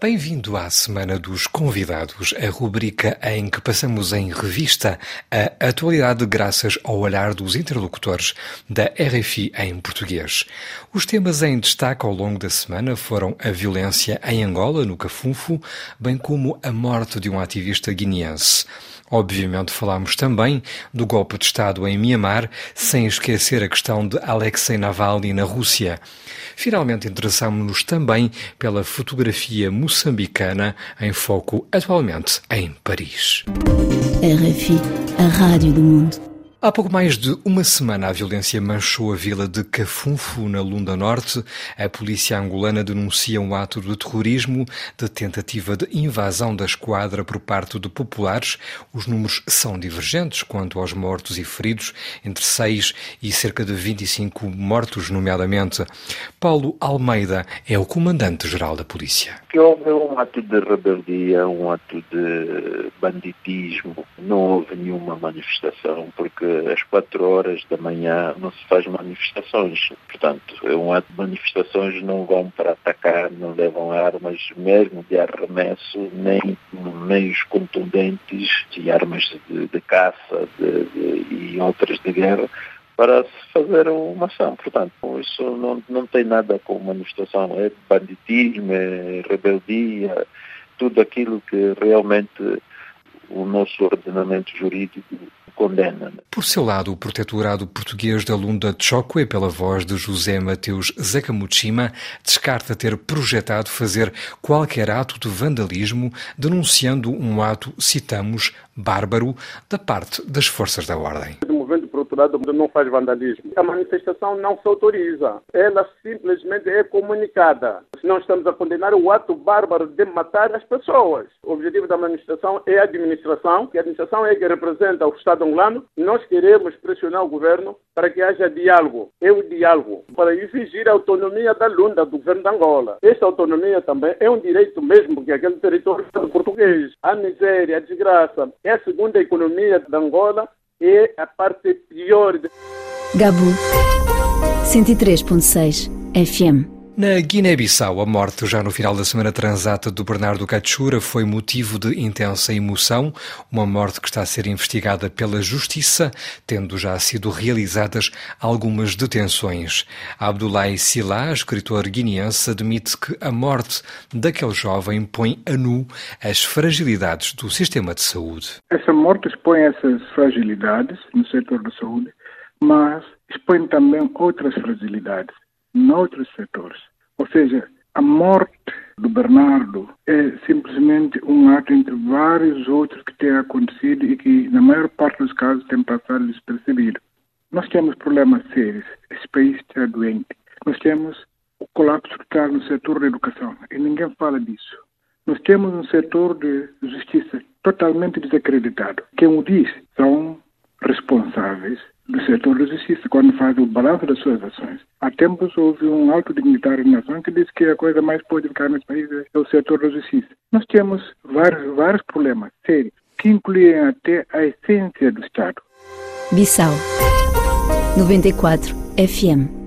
Bem-vindo à Semana dos Convidados, a rubrica em que passamos em revista a atualidade graças ao olhar dos interlocutores da RFI em português. Os temas em destaque ao longo da semana foram a violência em Angola, no Cafunfo, bem como a morte de um ativista guineense. Obviamente falámos também do golpe de Estado em Myanmar, sem esquecer a questão de Alexei Navalny na Rússia. Finalmente interessámos-nos também pela fotografia moçambicana em foco atualmente em Paris. RFI, a rádio do mundo. Há pouco mais de uma semana a violência manchou a vila de Cafunfo, na Lunda Norte. A polícia angolana denuncia um ato de terrorismo, de tentativa de invasão da esquadra por parte de populares. Os números são divergentes quanto aos mortos e feridos, entre 6 e cerca de 25 mortos, nomeadamente. Paulo Almeida é o comandante-geral da polícia. Que houve um ato de rebeldia, um ato de banditismo. Não houve nenhuma manifestação, porque às quatro horas da manhã não se faz manifestações. Portanto, é um ato de manifestações não vão para atacar, não levam armas mesmo de arremesso, nem meios contundentes de armas de, de caça de, de, e outras de guerra para se fazer uma ação. Portanto, isso não, não tem nada com manifestação, é banditismo, é rebeldia, tudo aquilo que realmente o nosso ordenamento jurídico condena. Por seu lado, o protetorado português da Lunda Chokwe, pela voz de José Mateus Zakamuchima, descarta ter projetado fazer qualquer ato de vandalismo, denunciando um ato, citamos, bárbaro, da parte das forças da ordem lado não faz vandalismo. A manifestação não se autoriza. Ela simplesmente é comunicada. Não estamos a condenar o ato bárbaro de matar as pessoas. O objetivo da manifestação é a administração, que a administração é que representa o Estado angolano. Nós queremos pressionar o governo para que haja diálogo. É o diálogo para exigir a autonomia da Lunda, do governo de Angola. Esta autonomia também é um direito mesmo que aquele território português. A miséria, a desgraça, é a segunda economia de Angola é a parte pior. De... Gabu 103.6 FM na Guiné-Bissau, a morte já no final da semana transata do Bernardo Cachura foi motivo de intensa emoção, uma morte que está a ser investigada pela Justiça, tendo já sido realizadas algumas detenções. Abdoulaye Sila, escritor guineense, admite que a morte daquele jovem põe a nu as fragilidades do sistema de saúde. Essa morte expõe essas fragilidades no setor da saúde, mas expõe também outras fragilidades noutros setores. Ou seja, a morte do Bernardo é simplesmente um ato entre vários outros que têm acontecido e que, na maior parte dos casos, têm passado despercebido. Nós temos problemas sérios. Esse país está doente. Nós temos o colapso total no setor da educação e ninguém fala disso. Nós temos um setor de justiça totalmente desacreditado. Quem o diz são responsáveis do setor justiça quando faz o balanço das suas ações. Há tempos houve um alto dignitário da nação que disse que a coisa mais ficar nesse país é o setor justiça. Nós temos vários, vários problemas sérios que incluem até a essência do Estado. Bissau 94 FM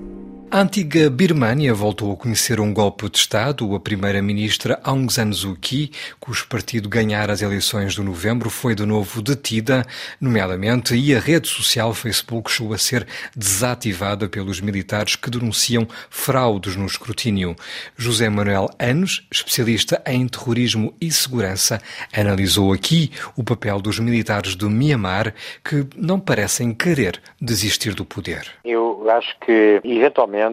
a antiga Birmânia voltou a conhecer um golpe de Estado. A primeira-ministra Aung San Suu Kyi, cujo partido ganhar as eleições de novembro, foi de novo detida, nomeadamente, e a rede social Facebook chegou a ser desativada pelos militares que denunciam fraudes no escrutínio. José Manuel Anos, especialista em terrorismo e segurança, analisou aqui o papel dos militares do Myanmar que não parecem querer desistir do poder. Eu acho que, eventualmente,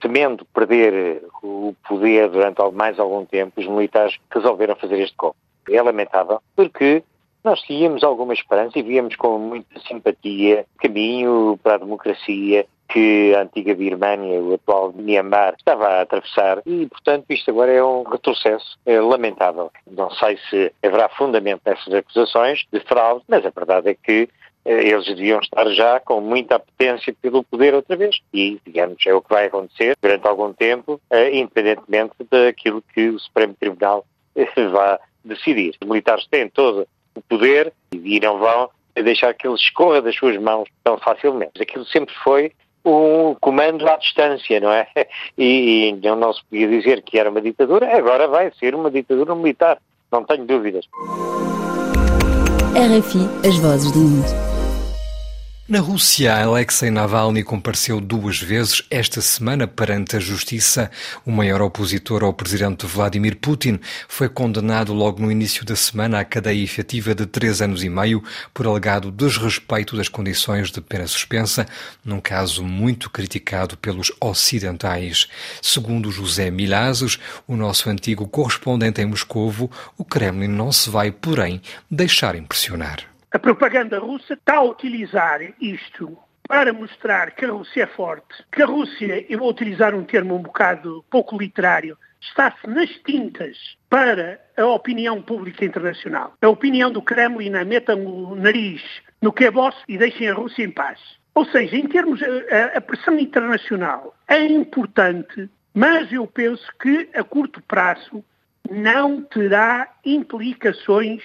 temendo perder o poder durante mais algum tempo, os militares resolveram fazer este golpe. É lamentável, porque nós tínhamos alguma esperança e víamos com muita simpatia caminho para a democracia que a antiga Birmânia, o atual Myanmar, estava a atravessar e, portanto, isto agora é um retrocesso é lamentável. Não sei se haverá fundamento nessas acusações de fraude, mas a verdade é que eles deviam estar já com muita apetência pelo poder outra vez. E, digamos, é o que vai acontecer durante algum tempo, eh, independentemente daquilo que o Supremo Tribunal eh, vá decidir. Os militares têm todo o poder e não vão deixar que ele escorra das suas mãos tão facilmente. Aquilo sempre foi um comando à distância, não é? E, e não se podia dizer que era uma ditadura, agora vai ser uma ditadura militar, não tenho dúvidas. RFI, as vozes do mundo. Na Rússia, Alexei Navalny compareceu duas vezes esta semana perante a justiça. O maior opositor ao presidente Vladimir Putin foi condenado logo no início da semana à cadeia efetiva de três anos e meio por alegado desrespeito das condições de pena suspensa, num caso muito criticado pelos ocidentais. Segundo José Milazes, o nosso antigo correspondente em Moscovo, o Kremlin não se vai, porém, deixar impressionar. A propaganda russa está a utilizar isto para mostrar que a Rússia é forte, que a Rússia, eu vou utilizar um termo um bocado pouco literário, está-se nas tintas para a opinião pública internacional. A opinião do Kremlin é metam o nariz no que é vosso e deixem a Rússia em paz. Ou seja, em termos, a, a pressão internacional é importante, mas eu penso que a curto prazo não terá implicações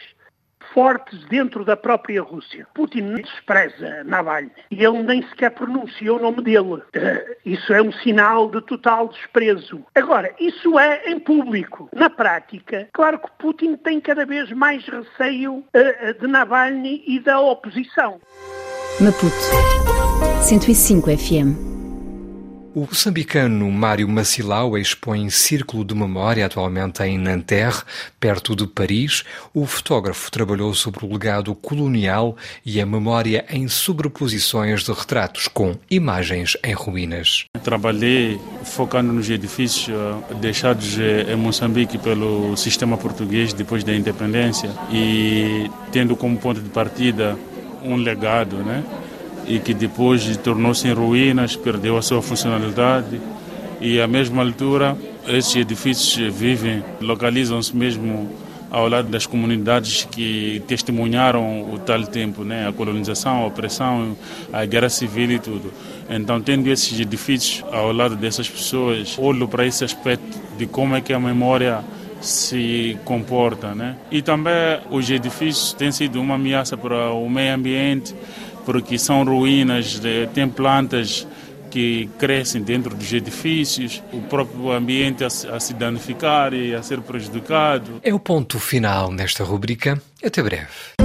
fortes dentro da própria Rússia. Putin despreza Navalny e ele nem sequer pronunciou o nome dele. Eh, isso é um sinal de total desprezo. Agora, isso é em público. Na prática, claro que Putin tem cada vez mais receio eh, de Navalny e da oposição. Maputo 105 FM o moçambicano Mário Macilau expõe Círculo de Memória atualmente em Nanterre, perto de Paris. O fotógrafo trabalhou sobre o legado colonial e a memória em sobreposições de retratos com imagens em ruínas. Trabalhei focando nos edifícios eh, deixados eh, em Moçambique pelo sistema português depois da independência e tendo como ponto de partida um legado, né? E que depois tornou-se em ruínas, perdeu a sua funcionalidade e à mesma altura esses edifícios vivem, localizam-se mesmo ao lado das comunidades que testemunharam o tal tempo, né? a colonização, a opressão, a guerra civil e tudo. Então, tendo esses edifícios ao lado dessas pessoas, olho para esse aspecto de como é que a memória se comporta. Né? E também os edifícios têm sido uma ameaça para o meio ambiente, porque são ruínas, tem plantas que crescem dentro dos edifícios, o próprio ambiente a, a se danificar e a ser prejudicado. É o ponto final nesta rubrica. Até breve.